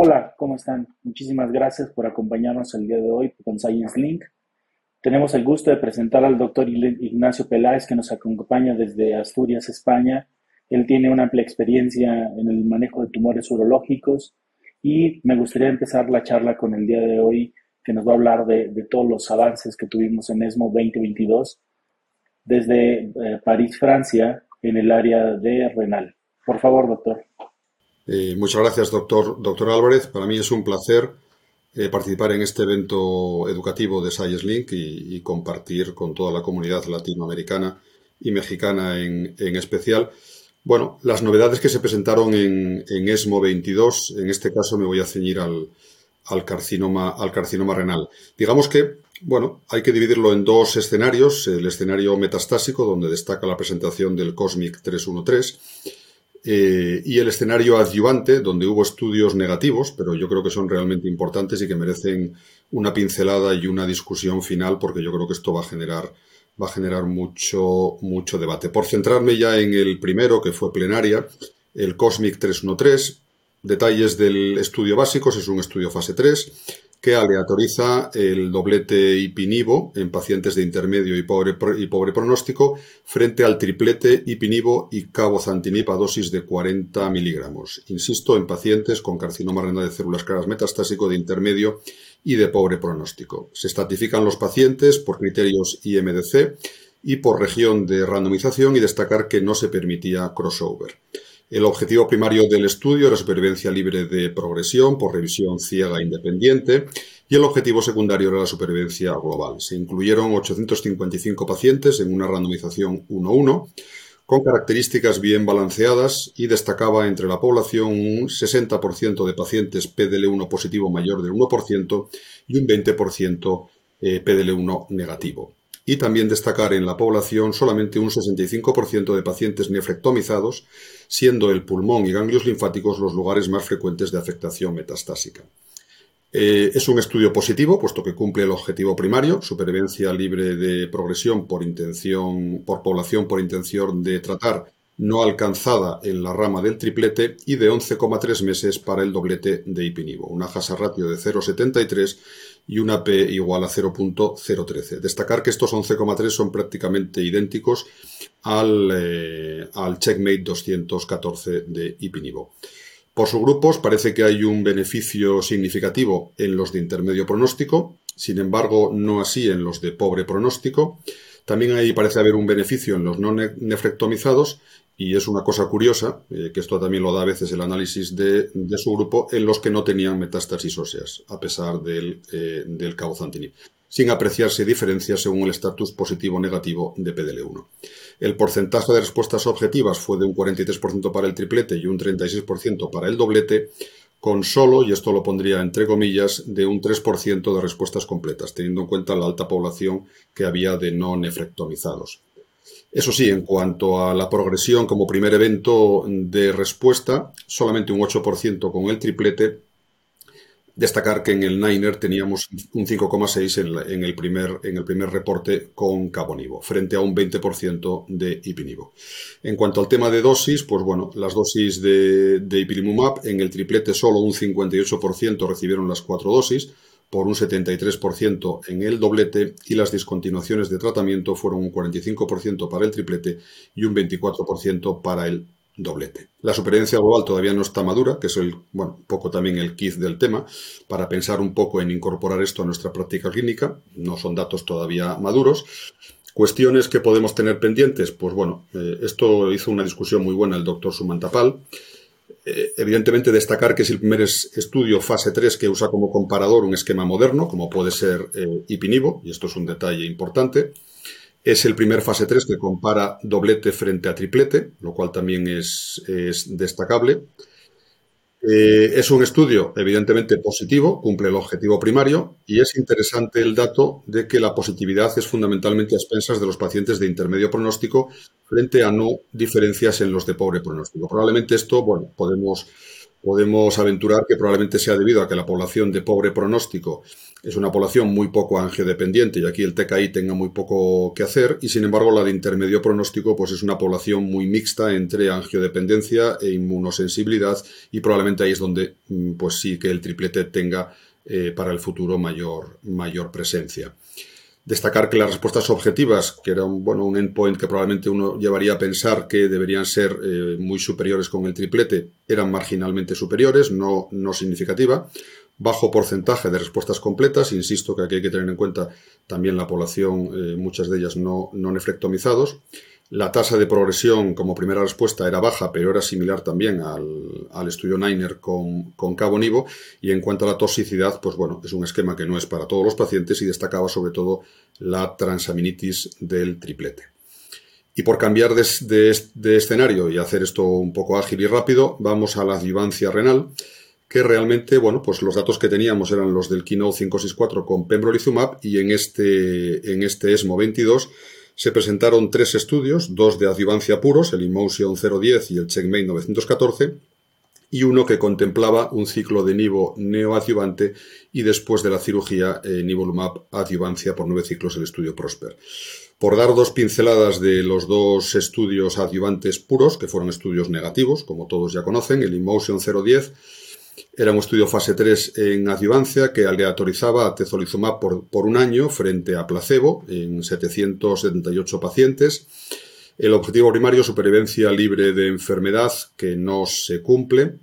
Hola, ¿cómo están? Muchísimas gracias por acompañarnos el día de hoy con Science Link. Tenemos el gusto de presentar al doctor Ignacio Peláez, que nos acompaña desde Asturias, España. Él tiene una amplia experiencia en el manejo de tumores urológicos y me gustaría empezar la charla con el día de hoy, que nos va a hablar de, todos los avances que tuvimos en ESMO 2022 desde eh, París, Francia, en el área de renal. Por favor, doctor. Eh, muchas gracias, doctor, doctor Álvarez. Para mí es un placer eh, participar en este evento educativo de Science Link y, compartir con toda la comunidad latinoamericana y mexicana en, especial. Bueno, las novedades que se presentaron en, ESMO 22, en este caso me voy a ceñir al, carcinoma, al carcinoma renal. Digamos que, bueno, hay que dividirlo en dos escenarios. El escenario metastásico, donde destaca la presentación del COSMIC 313, eh, y el escenario adyuvante, donde hubo estudios negativos, pero yo creo que son realmente importantes y que merecen una pincelada y una discusión final, porque yo creo que esto va a generar, va a generar mucho, mucho debate. Por centrarme ya en el primero, que fue plenaria, el COSMIC 313, detalles del estudio básicos, es un estudio fase 3 que aleatoriza el doblete ipinivo en pacientes de intermedio y pobre, y pobre pronóstico frente al triplete ipinivo y cabozantinib a dosis de 40 miligramos. Insisto, en pacientes con carcinoma renal de células claras metastásico de intermedio y de pobre pronóstico. Se estratifican los pacientes por criterios IMDC y por región de randomización y destacar que no se permitía crossover. El objetivo primario del estudio era supervivencia libre de progresión por revisión ciega e independiente y el objetivo secundario era la supervivencia global. Se incluyeron 855 pacientes en una randomización 1-1 con características bien balanceadas y destacaba entre la población un 60% de pacientes PDL1 positivo mayor del 1% y un 20% eh, PDL1 negativo y también destacar en la población solamente un 65% de pacientes nefrectomizados, siendo el pulmón y ganglios linfáticos los lugares más frecuentes de afectación metastásica. Eh, es un estudio positivo, puesto que cumple el objetivo primario, supervivencia libre de progresión por intención, por población por intención de tratar no alcanzada en la rama del triplete y de 11,3 meses para el doblete de ipinivo, una hasa ratio de 0,73 y una P igual a 0.013. Destacar que estos 11,3 son prácticamente idénticos al, eh, al Checkmate 214 de ipinivo. Por subgrupos parece que hay un beneficio significativo en los de intermedio pronóstico, sin embargo no así en los de pobre pronóstico. También ahí parece haber un beneficio en los no nefrectomizados y es una cosa curiosa, eh, que esto también lo da a veces el análisis de, su grupo, en los que no tenían metástasis óseas, a pesar del, eh, del cabozantinib, sin apreciarse diferencias según el estatus positivo o negativo de PDL1. El porcentaje de respuestas objetivas fue de un 43% para el triplete y un 36% para el doblete, con solo, y esto lo pondría entre comillas, de un 3% de respuestas completas, teniendo en cuenta la alta población que había de no nefrectomizados. Eso sí, en cuanto a la progresión como primer evento de respuesta, solamente un 8% con el triplete. Destacar que en el Niner teníamos un 5,6 en, el primer, en el primer reporte con Cabonivo, frente a un 20% de Ipinivo. En cuanto al tema de dosis, pues bueno, las dosis de, de Ipilimumab, en el triplete solo un 58% recibieron las cuatro dosis, por un 73% en el doblete y las discontinuaciones de tratamiento fueron un 45% para el triplete y un 24% para el doblete. La supervivencia global todavía no está madura, que es el, bueno, un poco también el kit del tema, para pensar un poco en incorporar esto a nuestra práctica clínica. No son datos todavía maduros. Cuestiones que podemos tener pendientes, pues bueno, eh, esto hizo una discusión muy buena el doctor Sumantapal. Eh, evidentemente, destacar que es el primer estudio fase 3 que usa como comparador un esquema moderno, como puede ser eh, Ipinivo, y esto es un detalle importante. Es el primer fase 3 que compara doblete frente a triplete, lo cual también es destacable. Eh, es un estudio evidentemente positivo, cumple el objetivo primario y es interesante el dato de que la positividad es fundamentalmente a expensas de los pacientes de intermedio pronóstico frente a no diferencias en los de pobre pronóstico. Probablemente esto, bueno, podemos, podemos aventurar que probablemente sea debido a que la población de pobre pronóstico es una población muy poco angiodependiente y aquí el TKI tenga muy poco que hacer y sin embargo la de intermedio pronóstico pues es una población muy mixta entre angiodependencia e inmunosensibilidad y probablemente ahí es donde mm, pues sí que el triplete tenga eh, para el futuro mayor, mayor presencia. Destacar que las respuestas objetivas, que era un, bueno, un endpoint que probablemente uno llevaría a pensar que deberían ser eh, muy superiores con el triplete, eran marginalmente superiores, no, no significativa bajo porcentaje de respuestas completas. Insisto que aquí hay que tener en cuenta también la población, eh, muchas de ellas no, no nefrectomizados. La tasa de progresión como primera respuesta era baja, pero era similar también al, estudio Niner con, con, cabo nivo. Y en cuanto a la toxicidad, pues bueno, es un esquema que no es para todos los pacientes y destacaba sobre todo la transaminitis del triplete. Y por cambiar de, de escenario y hacer esto un poco ágil y rápido, vamos a la adjuvancia renal que realmente, bueno, pues los datos que teníamos eran los del Keynote 564 con pembrolizumab y en este, en este ESMO 22 se presentaron tres estudios, dos de adjuvancia puros, el Emotion 010 y el Checkmate 914, y uno que contemplaba un ciclo de nivo neoadjuvante y después de la cirugía eh, nivolumab adjuvancia por nueve ciclos el estudio Prosper. Por dar dos pinceladas de los dos estudios adjuvantes puros, que fueron estudios negativos, como todos ya conocen, el Emotion 010 era un estudio fase 3 en adjuvancia que aleatorizaba a tezolizumab por, por un año frente a placebo en 778 pacientes. El objetivo primario, supervivencia libre de enfermedad, que no se cumple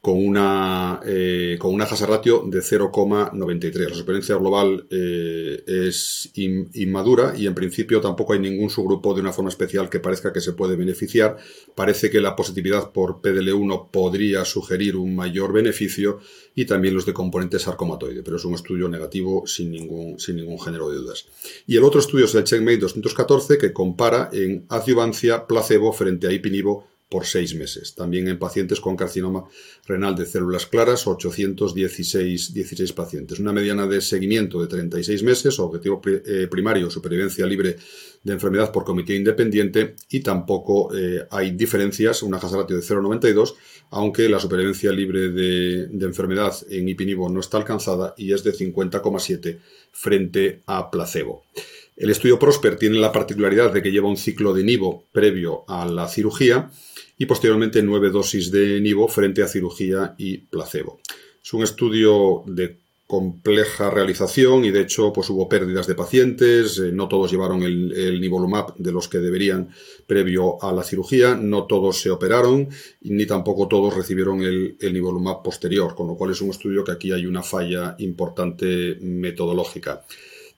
con una, eh, con una ratio de 0,93. La supervivencia global eh, es inmadura y en principio tampoco hay ningún subgrupo de una forma especial que parezca que se puede beneficiar. Parece que la positividad por PDL1 podría sugerir un mayor beneficio y también los de componente sarcomatoide, pero es un estudio negativo sin ningún, sin ningún género de dudas. Y el otro estudio es el Checkmate 214 que compara en adjuvancia placebo frente a ipinivo por seis meses. También en pacientes con carcinoma renal de células claras, 816 16 pacientes. Una mediana de seguimiento de 36 meses, objetivo eh, primario, supervivencia libre de enfermedad por comité independiente y tampoco eh, hay diferencias, una hazard ratio de 0,92, aunque la supervivencia libre de, enfermedad en ipinivo no está alcanzada y es de 50,7 frente a placebo. El estudio Prosper tiene la particularidad de que lleva un ciclo de nivo previo a la cirugía y posteriormente nueve dosis de nivo frente a cirugía y placebo. Es un estudio de compleja realización y de hecho pues hubo pérdidas de pacientes, eh, no todos llevaron el, el, nivolumab de los que deberían previo a la cirugía, no todos se operaron ni tampoco todos recibieron el, el nivolumab posterior, con lo cual es un estudio que aquí hay una falla importante metodológica.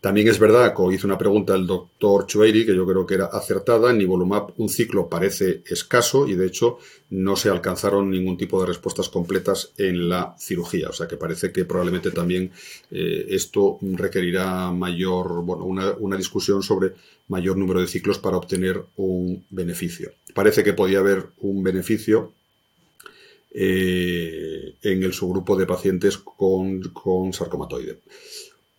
También es verdad que hizo una pregunta el doctor Chueiri, que yo creo que era acertada. En Nivolumab un ciclo parece escaso y de hecho no se alcanzaron ningún tipo de respuestas completas en la cirugía. O sea que parece que probablemente también eh, esto requerirá mayor, bueno, una, una, discusión sobre mayor número de ciclos para obtener un beneficio. Parece que podía haber un beneficio eh, en el subgrupo de pacientes con, con sarcomatoide.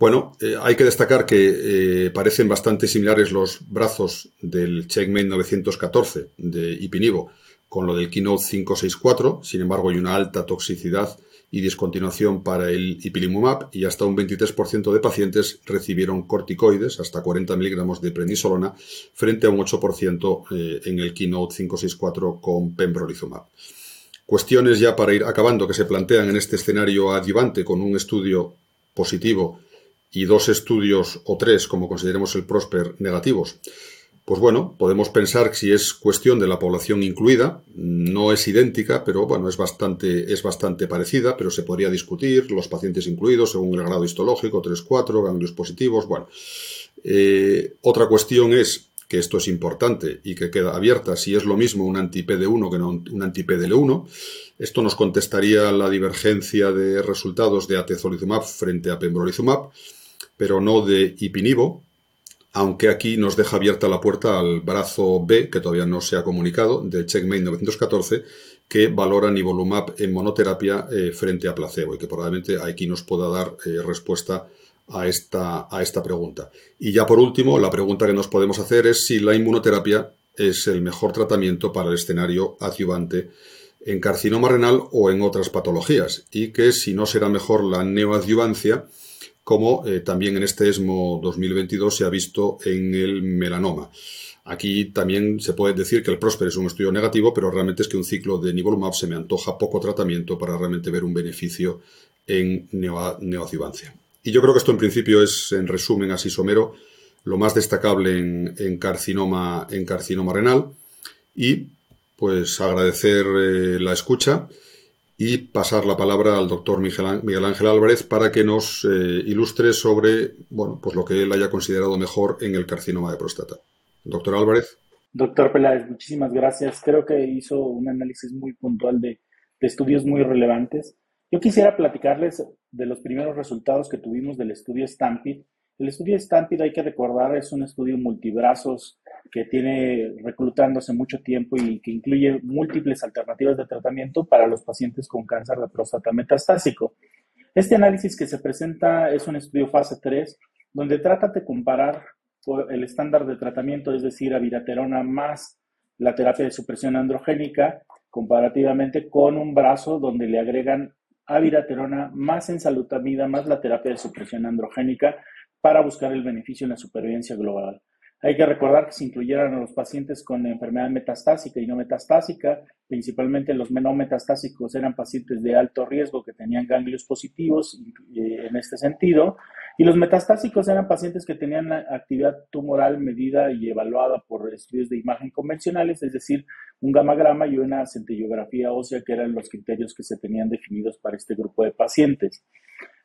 Bueno, eh, hay que destacar que eh, parecen bastante similares los brazos del Checkmate 914 de Ipinivo con lo del Keynote 564, sin embargo hay una alta toxicidad y discontinuación para el ipilimumab y hasta un 23% de pacientes recibieron corticoides, hasta 40 miligramos de prednisolona, frente a un 8% eh, en el Keynote 564 con pembrolizumab. Cuestiones ya para ir acabando que se plantean en este escenario adyuvante con un estudio positivo y dos estudios o tres, como consideremos el Prosper, negativos, pues bueno, podemos pensar que si es cuestión de la población incluida, no es idéntica, pero bueno, es bastante, es bastante parecida, pero se podría discutir los pacientes incluidos según el grado histológico, 3-4, ganglios positivos, bueno. Eh, otra cuestión es que esto es importante y que queda abierta, si es lo mismo un anti-PD1 que no un anti-PDL1. Esto nos contestaría la divergencia de resultados de atezolizumab frente a pembrolizumab pero no de Ipinivo, aunque aquí nos deja abierta la puerta al brazo B, que todavía no se ha comunicado, de Checkmate 914, que valora nivolumab en monoterapia eh, frente a placebo y que probablemente aquí nos pueda dar eh, respuesta a esta, a esta pregunta. Y ya por último, la pregunta que nos podemos hacer es si la inmunoterapia es el mejor tratamiento para el escenario adyuvante en carcinoma renal o en otras patologías y que si no será mejor la neoadjuvancia, como eh, también en este ESMO 2022 se ha visto en el melanoma. Aquí también se puede decir que el PROSPER es un estudio negativo, pero realmente es que un ciclo de nivolumab se me antoja poco tratamiento para realmente ver un beneficio en neoadjuvancia. Y yo creo que esto en principio es, en resumen, así somero, lo más destacable en, carcinoma, en carcinoma renal. Y pues agradecer eh, la escucha y pasar la palabra al doctor Miguel Ángel Álvarez para que nos eh, ilustre sobre bueno, pues lo que él haya considerado mejor en el carcinoma de próstata. Doctor Álvarez. Doctor Peláez, muchísimas gracias. Creo que hizo un análisis muy puntual de, estudios muy relevantes. Yo quisiera platicarles de los primeros resultados que tuvimos del estudio Stampede. El estudio Stampede, hay que recordar, es un estudio multibrazos que tiene reclutándose mucho tiempo y que incluye múltiples alternativas de tratamiento para los pacientes con cáncer de próstata metastásico. Este análisis que se presenta es un estudio fase 3, donde trata de comparar el estándar de tratamiento, es decir, aviraterona más la terapia de supresión androgénica, comparativamente con un brazo donde le agregan aviraterona más ensalutamida más la terapia de supresión androgénica para buscar el beneficio en la supervivencia global. Hay que recordar que se incluyeran a los pacientes con enfermedad metastásica y no metastásica, principalmente los no metastásicos eran pacientes de alto riesgo que tenían ganglios positivos eh, en este sentido, y los metastásicos eran pacientes que tenían actividad tumoral medida y evaluada por estudios de imagen convencionales, es decir, un gamagrama y una centellografía ósea, que eran los criterios que se tenían definidos para este grupo de pacientes.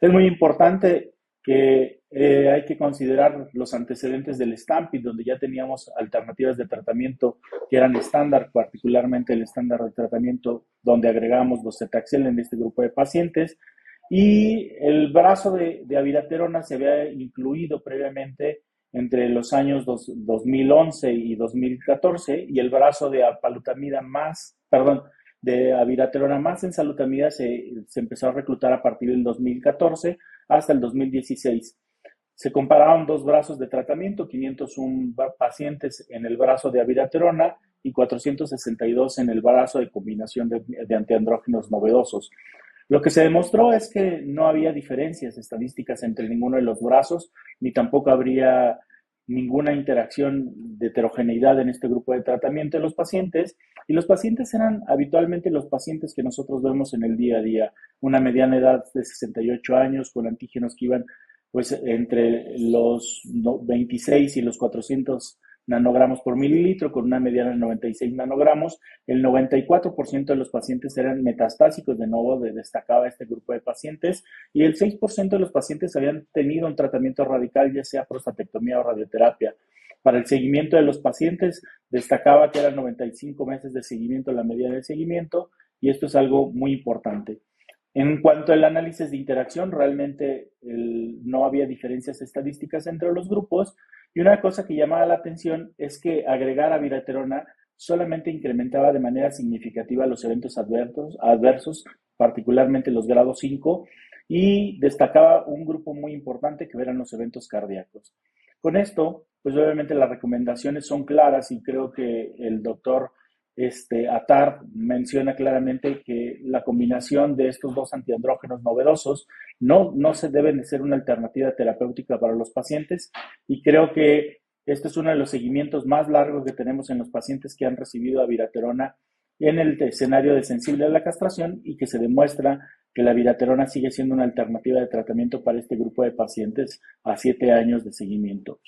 Es muy importante que eh, hay que considerar los antecedentes del Stampede, donde ya teníamos alternativas de tratamiento que eran estándar, particularmente el estándar de tratamiento donde agregamos los cetaxel en este grupo de pacientes. Y el brazo de, de aviraterona se había incluido previamente entre los años 2011 y 2014 y el brazo de apalutamida más, perdón, de aviraterona más en salutamida se, se empezó a reclutar a partir del 2014 hasta el 2016. Se compararon dos brazos de tratamiento, 501 pacientes en el brazo de aviraterona y 462 en el brazo de combinación de, de antiandrógenos novedosos. Lo que se demostró es que no había diferencias estadísticas entre ninguno de los brazos, ni tampoco habría ninguna interacción de heterogeneidad en este grupo de tratamiento de los pacientes y los pacientes eran habitualmente los pacientes que nosotros vemos en el día a día, una mediana edad de 68 años con antígenos que iban pues entre los 26 y los 400 nanogramos por mililitro, con una mediana de 96 nanogramos. El 94% de los pacientes eran metastásicos, de nuevo destacaba este grupo de pacientes, y el 6% de los pacientes habían tenido un tratamiento radical, ya sea prostatectomía o radioterapia. Para el seguimiento de los pacientes, destacaba que eran 95 meses de seguimiento la medida de seguimiento, y esto es algo muy importante. En cuanto al análisis de interacción, realmente no había diferencias estadísticas entre los grupos y una cosa que llamaba la atención es que agregar a viraterona solamente incrementaba de manera significativa los eventos adversos, adversos particularmente los grados 5, y destacaba un grupo muy importante que eran los eventos cardíacos. Con esto, pues obviamente las recomendaciones son claras y creo que el doctor este, Atar menciona claramente que la combinación de estos dos antiandrógenos novedosos no, no se deben de ser una alternativa terapéutica para los pacientes y creo que este es uno de los seguimientos más largos que tenemos en los pacientes que han recibido aviraterona en el escenario de sensible a la castración y que se demuestra que la viraterona sigue siendo una alternativa de tratamiento para este grupo de pacientes a siete años de seguimiento.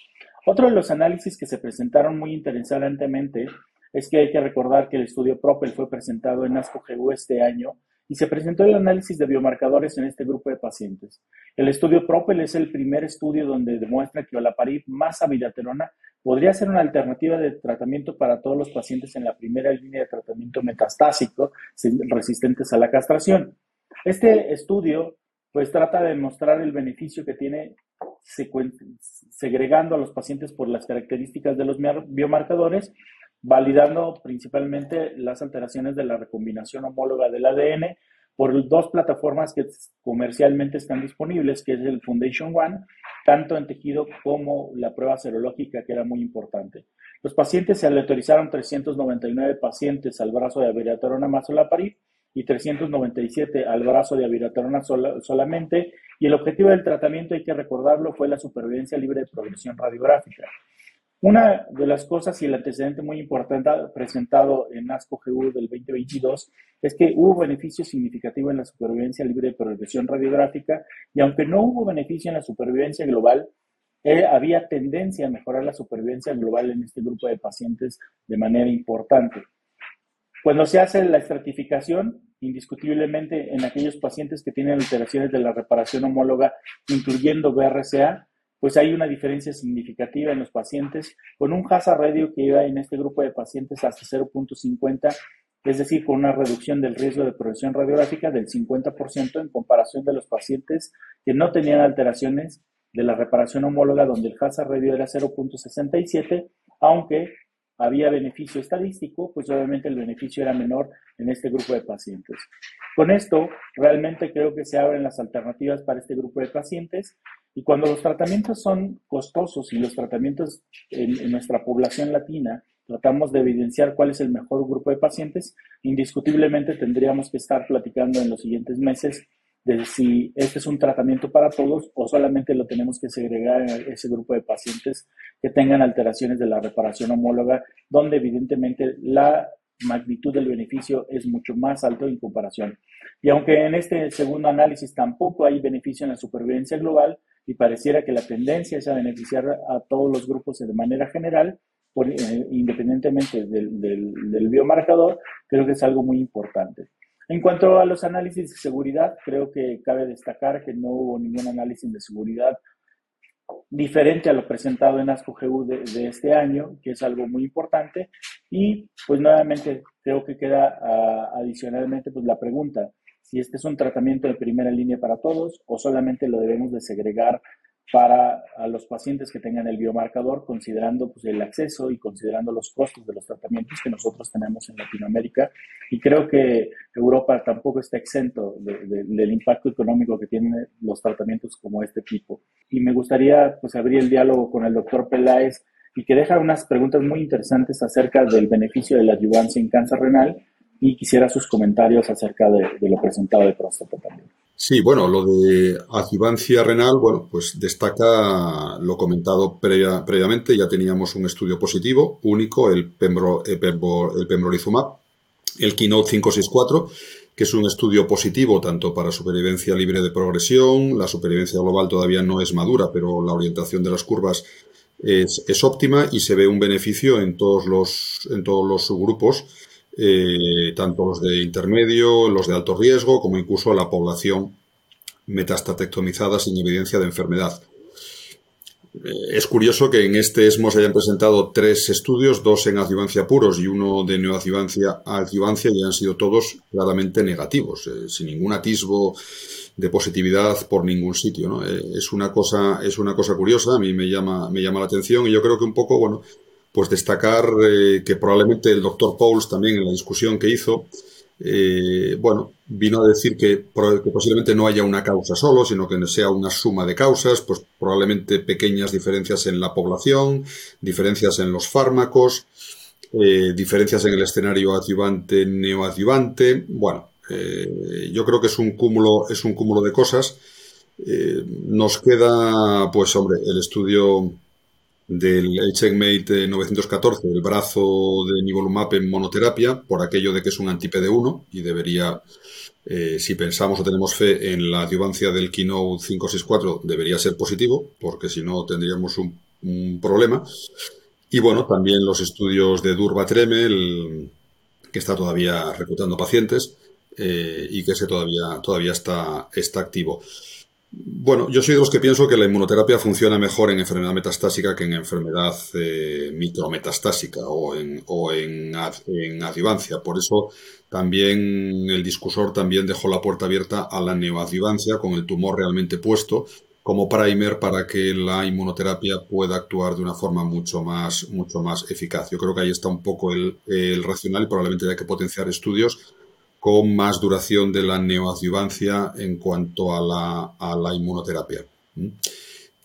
Otro de los análisis que se presentaron muy interesantemente es que hay que recordar que el estudio PROPEL fue presentado en ASCO-GU este año y se presentó el análisis de biomarcadores en este grupo de pacientes. El estudio PROPEL es el primer estudio donde demuestra que olaparib más amidaterona podría ser una alternativa de tratamiento para todos los pacientes en la primera línea de tratamiento metastásico resistentes a la castración. Este estudio pues trata de mostrar el beneficio que tiene segregando a los pacientes por las características de los biomarcadores validando principalmente las alteraciones de la recombinación homóloga del ADN por dos plataformas que comercialmente están disponibles, que es el Foundation One, tanto en tejido como la prueba serológica, que era muy importante. Los pacientes se le autorizaron 399 pacientes al brazo de abiraterona más olaparib y 397 al brazo de abiraterona solamente. Y el objetivo del tratamiento, hay que recordarlo, fue la supervivencia libre de progresión radiográfica. Una de las cosas y el antecedente muy importante presentado en ASCO-GU del 2022 es que hubo beneficio significativo en la supervivencia libre de progresión radiográfica y aunque no hubo beneficio en la supervivencia global, eh, había tendencia a mejorar la supervivencia global en este grupo de pacientes de manera importante. Cuando se hace la estratificación, indiscutiblemente en aquellos pacientes que tienen alteraciones de la reparación homóloga, incluyendo BRCA, pues hay una diferencia significativa en los pacientes con un hazard radio que iba en este grupo de pacientes hasta 0.50, es decir, con una reducción del riesgo de progresión radiográfica del 50% en comparación de los pacientes que no tenían alteraciones de la reparación homóloga, donde el hazard radio era 0.67, aunque había beneficio estadístico, pues obviamente el beneficio era menor en este grupo de pacientes. Con esto, realmente creo que se abren las alternativas para este grupo de pacientes y cuando los tratamientos son costosos y los tratamientos en, nuestra población latina tratamos de evidenciar cuál es el mejor grupo de pacientes, indiscutiblemente tendríamos que estar platicando en los siguientes meses de si este es un tratamiento para todos o solamente lo tenemos que segregar en ese grupo de pacientes que tengan alteraciones de la reparación homóloga, donde evidentemente la magnitud del beneficio es mucho más alto en comparación. Y aunque en este segundo análisis tampoco hay beneficio en la supervivencia global y pareciera que la tendencia es a beneficiar a todos los grupos de manera general, eh, independientemente del, del biomarcador, creo que es algo muy importante. En cuanto a los análisis de seguridad, creo que cabe destacar que no hubo ningún análisis de seguridad diferente a lo presentado en ASCO-GU de, este año, que es algo muy importante. Y pues nuevamente creo que queda ah, adicionalmente pues la pregunta, si este es un tratamiento de primera línea para todos o solamente lo debemos de segregar para a los pacientes que tengan el biomarcador, considerando pues, el acceso y considerando los costos de los tratamientos que nosotros tenemos en Latinoamérica. Y creo que Europa tampoco está exento del impacto económico que tienen los tratamientos como este tipo. Y me gustaría pues, abrir el diálogo con el doctor Peláez y que deja unas preguntas muy interesantes acerca del beneficio de la ayudancia en cáncer renal y quisiera sus comentarios acerca de, lo presentado de próstata también. Sí, bueno, lo de adjuvancia renal, bueno, pues destaca lo comentado previamente, ya teníamos un estudio positivo, único, el, pembro, el, el pembrolizumab, el Keynote 564, que es un estudio positivo tanto para supervivencia libre de progresión, la supervivencia global todavía no es madura, pero la orientación de las curvas es, es óptima y se ve un beneficio en todos los, en todos los subgrupos eh, tanto los de intermedio, los de alto riesgo, como incluso a la población metastatectomizada sin evidencia de enfermedad. Eh, es curioso que en este ESMO se hayan presentado tres estudios, dos en adjuvancia puros y uno de neoadjuvancia a y han sido todos claramente negativos, eh, sin ningún atisbo de positividad por ningún sitio. es, una cosa, es una cosa curiosa, a mí me llama, me llama la atención y yo creo que un poco, bueno, pues destacar eh, que probablemente el doctor Pauls también en la discusión que hizo, eh, bueno, vino a decir que, posiblemente no haya una causa solo, sino que sea una suma de causas, pues probablemente pequeñas diferencias en la población, diferencias en los fármacos, eh, diferencias en el escenario adyuvante, neoadyuvante. Bueno, yo creo que es un cúmulo, es un cúmulo de cosas. nos queda, pues hombre, el estudio del Checkmate 914, el brazo de nivolumab en monoterapia, por aquello de que es un anti-PD1 y debería, eh, si pensamos o tenemos fe en la adyuvancia del Keynote 564, debería ser positivo, porque si no tendríamos un, problema. Y bueno, también los estudios de Durva-Tremel, que está todavía reclutando pacientes eh, y que ese todavía, todavía está, está activo. Bueno, yo soy de los que pienso que la inmunoterapia funciona mejor en enfermedad metastásica que en enfermedad eh, micrometastásica o en, o en, adjuvancia. Por eso también el discusor también dejó la puerta abierta a la neoadjuvancia con el tumor realmente puesto como primer para que la inmunoterapia pueda actuar de una forma mucho más, mucho más eficaz. Yo creo que ahí está un poco el, el racional y probablemente hay que potenciar estudios con más duración de la neoadjuvancia en cuanto a la, a la inmunoterapia.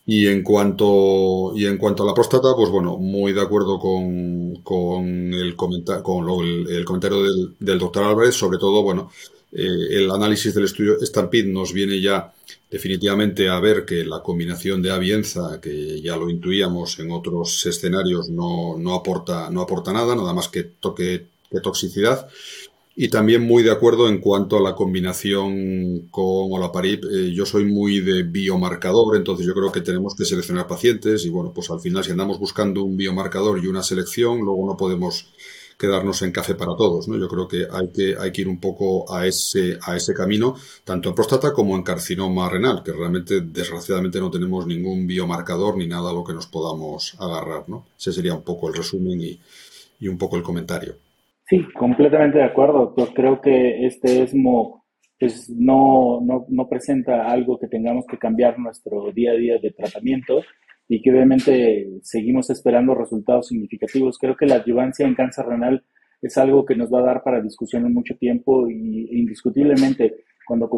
Y en cuanto, y en cuanto a la próstata, pues bueno, muy de acuerdo con, con el, comenta con el, comentario del, doctor Álvarez, sobre todo, bueno, eh, el análisis del estudio Stampede nos viene ya definitivamente a ver que la combinación de avienza, que ya lo intuíamos en otros escenarios, no, no, aporta, no aporta nada, nada más que toque de toxicidad. Y también muy de acuerdo en cuanto a la combinación con olaparib. Eh, yo soy muy de biomarcador, entonces yo creo que tenemos que seleccionar pacientes y bueno, pues al final si andamos buscando un biomarcador y una selección, luego no podemos quedarnos en café para todos, ¿no? Yo creo que hay que, hay que ir un poco a ese, a ese camino, tanto en próstata como en carcinoma renal, que realmente desgraciadamente no tenemos ningún biomarcador ni nada a lo que nos podamos agarrar, ¿no? Ese sería un poco el resumen y, y un poco el comentario. Sí, completamente de acuerdo. Yo creo que este ESMO pues, no, no, no, presenta algo que tengamos que cambiar nuestro día a día de tratamiento y que obviamente seguimos esperando resultados significativos. Creo que la adyuvancia en cáncer renal es algo que nos va a dar para discusión en mucho tiempo y indiscutiblemente cuando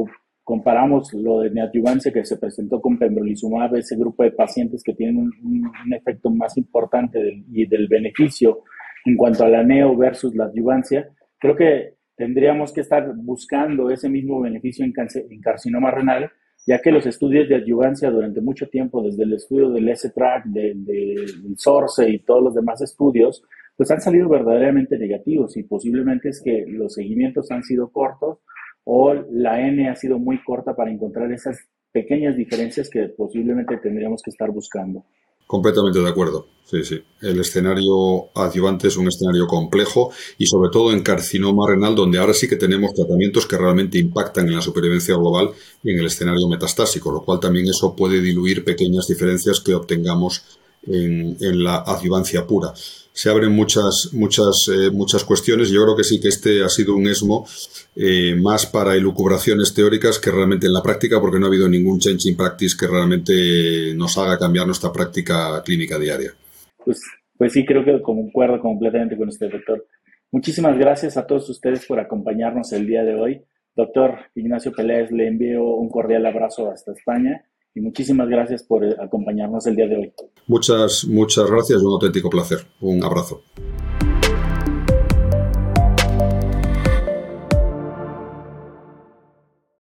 comparamos lo de neoadyuvancia que se presentó con pembrolizumab, ese grupo de pacientes que tienen un, efecto más importante y del beneficio en cuanto a la neo versus la adyuvancia, creo que tendríamos que estar buscando ese mismo beneficio en, carcinoma renal, ya que los estudios de adyuvancia durante mucho tiempo, desde el estudio del S-TRAC, del SORCE y todos los demás estudios, pues han salido verdaderamente negativos y posiblemente es que los seguimientos han sido cortos o la N ha sido muy corta para encontrar esas pequeñas diferencias que posiblemente tendríamos que estar buscando. Completamente de acuerdo. Sí, sí. El escenario adyuvante es un escenario complejo y sobre todo en carcinoma renal, donde ahora sí que tenemos tratamientos que realmente impactan en la supervivencia global y en el escenario metastásico, lo cual también eso puede diluir pequeñas diferencias que obtengamos en, la adyuvancia pura se abren muchas, muchas, eh, muchas cuestiones. Yo creo que sí que este ha sido un ESMO eh, más para elucubraciones teóricas que realmente en la práctica, porque no ha habido ningún change in practice que realmente nos haga cambiar nuestra práctica clínica diaria. Pues, pues sí, creo que concuerdo completamente con usted, doctor. Muchísimas gracias a todos ustedes por acompañarnos el día de hoy. Doctor Ignacio Peláez, le envío un cordial abrazo hasta España y muchísimas gracias por acompañarnos el día de hoy. Muchas, muchas gracias, un auténtico placer. Un abrazo.